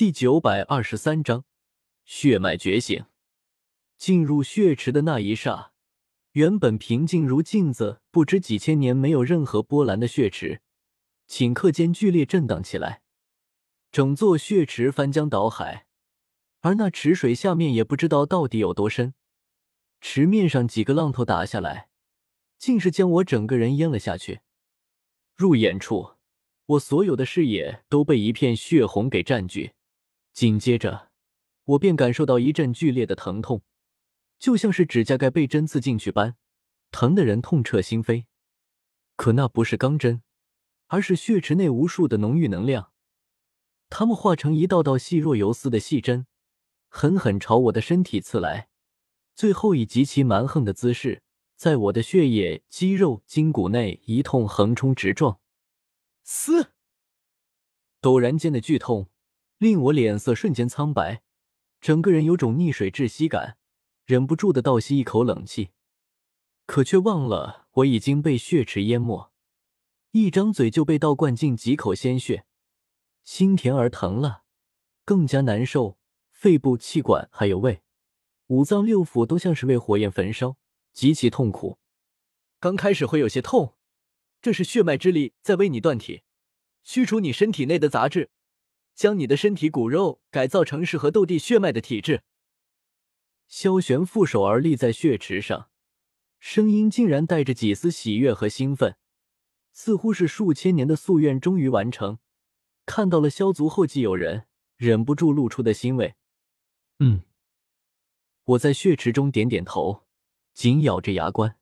第九百二十三章血脉觉醒。进入血池的那一刹，原本平静如镜子、不知几千年没有任何波澜的血池，顷刻间剧烈震荡起来，整座血池翻江倒海，而那池水下面也不知道到底有多深。池面上几个浪头打下来，竟是将我整个人淹了下去。入眼处，我所有的视野都被一片血红给占据。紧接着，我便感受到一阵剧烈的疼痛，就像是指甲盖被针刺进去般，疼得人痛彻心扉。可那不是钢针，而是血池内无数的浓郁能量，它们化成一道道细若游丝的细针，狠狠朝我的身体刺来，最后以极其蛮横的姿势，在我的血液、肌肉、筋骨内一通横冲直撞。嘶！陡然间的剧痛。令我脸色瞬间苍白，整个人有种溺水窒息感，忍不住的倒吸一口冷气，可却忘了我已经被血池淹没，一张嘴就被倒灌进几口鲜血，心甜而疼了，更加难受，肺部、气管还有胃、五脏六腑都像是被火焰焚烧，极其痛苦。刚开始会有些痛，这是血脉之力在为你断体，驱除你身体内的杂质。将你的身体骨肉改造成适合斗帝血脉的体质。萧玄负手而立在血池上，声音竟然带着几丝喜悦和兴奋，似乎是数千年的夙愿终于完成。看到了萧族后继有人，忍不住露出的欣慰。嗯，我在血池中点点头，紧咬着牙关。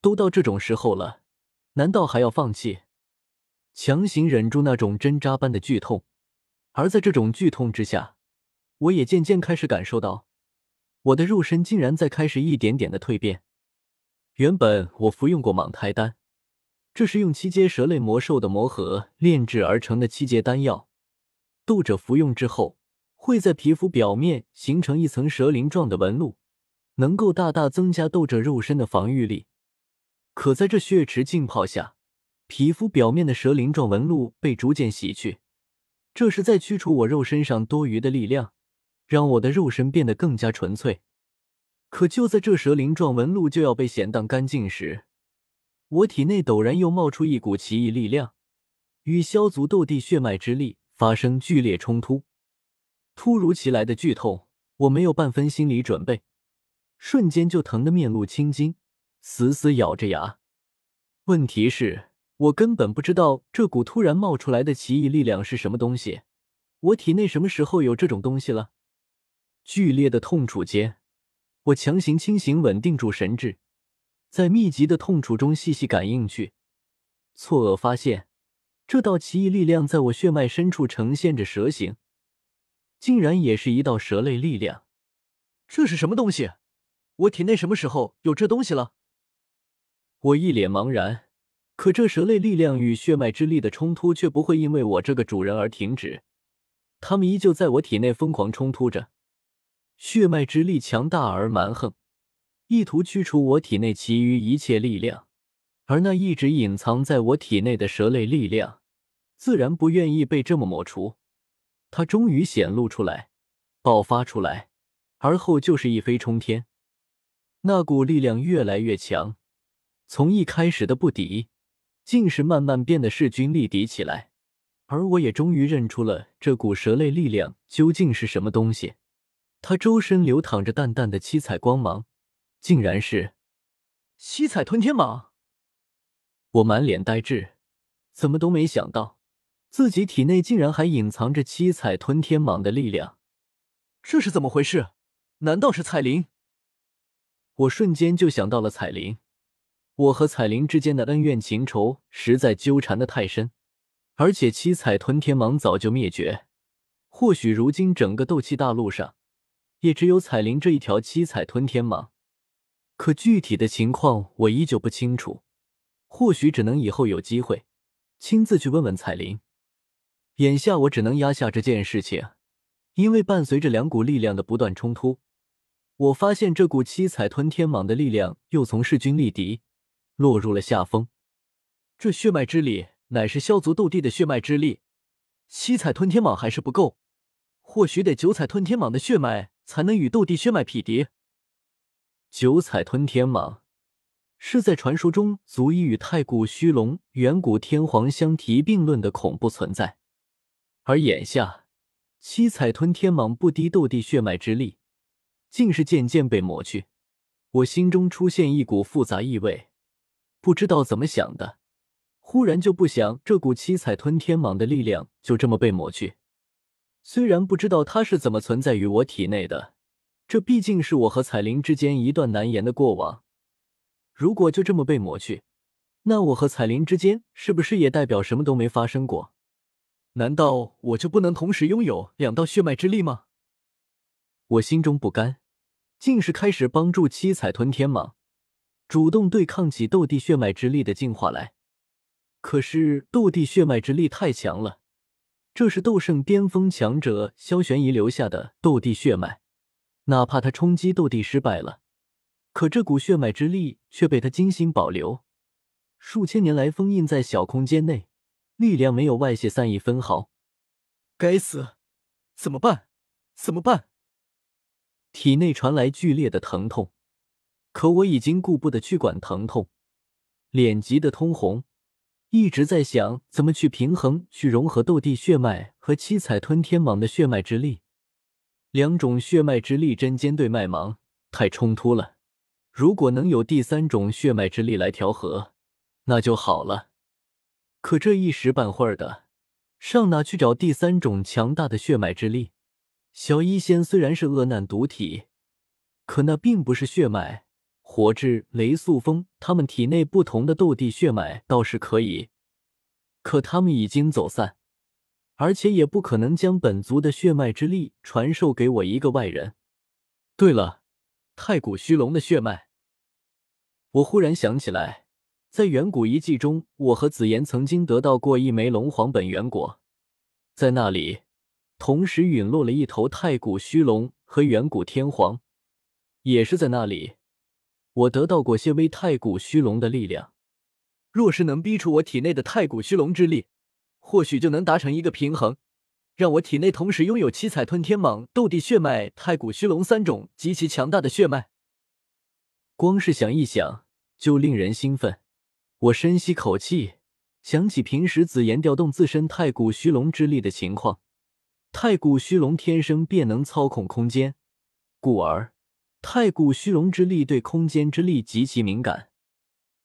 都到这种时候了，难道还要放弃？强行忍住那种针扎般的剧痛。而在这种剧痛之下，我也渐渐开始感受到，我的肉身竟然在开始一点点的蜕变。原本我服用过蟒胎丹，这是用七阶蛇类魔兽的魔核炼制而成的七阶丹药，斗者服用之后会在皮肤表面形成一层蛇鳞状的纹路，能够大大增加斗者肉身的防御力。可在这血池浸泡下，皮肤表面的蛇鳞状纹路被逐渐洗去。这是在驱除我肉身上多余的力量，让我的肉身变得更加纯粹。可就在这蛇鳞状纹路就要被显荡干净时，我体内陡然又冒出一股奇异力量，与萧族斗帝血脉之力发生剧烈冲突。突如其来的剧痛，我没有半分心理准备，瞬间就疼得面露青筋，死死咬着牙。问题是。我根本不知道这股突然冒出来的奇异力量是什么东西，我体内什么时候有这种东西了？剧烈的痛楚间，我强行清醒，稳定住神智，在密集的痛楚中细细感应去，错愕发现，这道奇异力量在我血脉深处呈现着蛇形，竟然也是一道蛇类力量。这是什么东西？我体内什么时候有这东西了？我一脸茫然。可这蛇类力量与血脉之力的冲突却不会因为我这个主人而停止，他们依旧在我体内疯狂冲突着。血脉之力强大而蛮横，意图驱除我体内其余一切力量，而那一直隐藏在我体内的蛇类力量，自然不愿意被这么抹除。它终于显露出来，爆发出来，而后就是一飞冲天。那股力量越来越强，从一开始的不敌。竟是慢慢变得势均力敌起来，而我也终于认出了这股蛇类力量究竟是什么东西。它周身流淌着淡淡的七彩光芒，竟然是七彩吞天蟒。我满脸呆滞，怎么都没想到自己体内竟然还隐藏着七彩吞天蟒的力量。这是怎么回事？难道是彩铃？我瞬间就想到了彩铃。我和彩铃之间的恩怨情仇实在纠缠的太深，而且七彩吞天蟒早就灭绝，或许如今整个斗气大陆上也只有彩铃这一条七彩吞天蟒。可具体的情况我依旧不清楚，或许只能以后有机会亲自去问问彩铃。眼下我只能压下这件事情，因为伴随着两股力量的不断冲突，我发现这股七彩吞天蟒的力量又从势均力敌。落入了下风。这血脉之力乃是萧族斗帝的血脉之力，七彩吞天蟒还是不够，或许得九彩吞天蟒的血脉才能与斗帝血脉匹敌。九彩吞天蟒是在传说中足以与太古虚龙、远古天皇相提并论的恐怖存在，而眼下七彩吞天蟒不敌斗帝血脉之力，竟是渐渐被抹去。我心中出现一股复杂意味，不知道怎么想的，忽然就不想这股七彩吞天蟒的力量就这么被抹去。虽然不知道它是怎么存在于我体内的，这毕竟是我和彩铃之间一段难言的过往。如果就这么被抹去，那我和彩铃之间是不是也代表什么都没发生过？难道我就不能同时拥有两道血脉之力吗？我心中不甘，竟是开始帮助七彩吞天蟒主动对抗起斗帝血脉之力的进化来。可是斗帝血脉之力太强了。这是斗圣巅峰强者萧玄仪留下的斗帝血脉，哪怕他冲击斗帝失败了，可这股血脉之力却被他精心保留，数千年来封印在小空间内，力量没有外泄散一分毫。该死，怎么办？怎么办？体内传来剧烈的疼痛，可我已经顾不得去管疼痛，脸急得通红。一直在想怎么去平衡、去融合斗帝血脉和七彩吞天蟒的血脉之力，两种血脉之力针尖对麦芒，太冲突了。如果能有第三种血脉之力来调和，那就好了。可这一时半会儿的，上哪去找第三种强大的血脉之力？小医仙虽然是恶难毒体，可那并不是血脉。火炙、雷速风，他们体内不同的斗帝血脉倒是可以，可他们已经走散，而且也不可能将本族的血脉之力传授给我一个外人。对了，太古虚龙的血脉，我忽然想起来，在远古遗迹中，我和紫妍曾经得到过一枚龙皇本源果，在那里同时陨落了一头太古虚龙和远古天皇，也是在那里。我得到过些微太古虚龙的力量，若是能逼出我体内的太古虚龙之力，或许就能达成一个平衡，让我体内同时拥有七彩吞天蟒、斗帝血脉、太古虚龙三种极其强大的血脉。光是想一想就令人兴奋。我深吸口气，想起平时紫妍调动自身太古虚龙之力的情况，太古虚龙天生便能操控空间，故而。太古虚荣之力对空间之力极其敏感，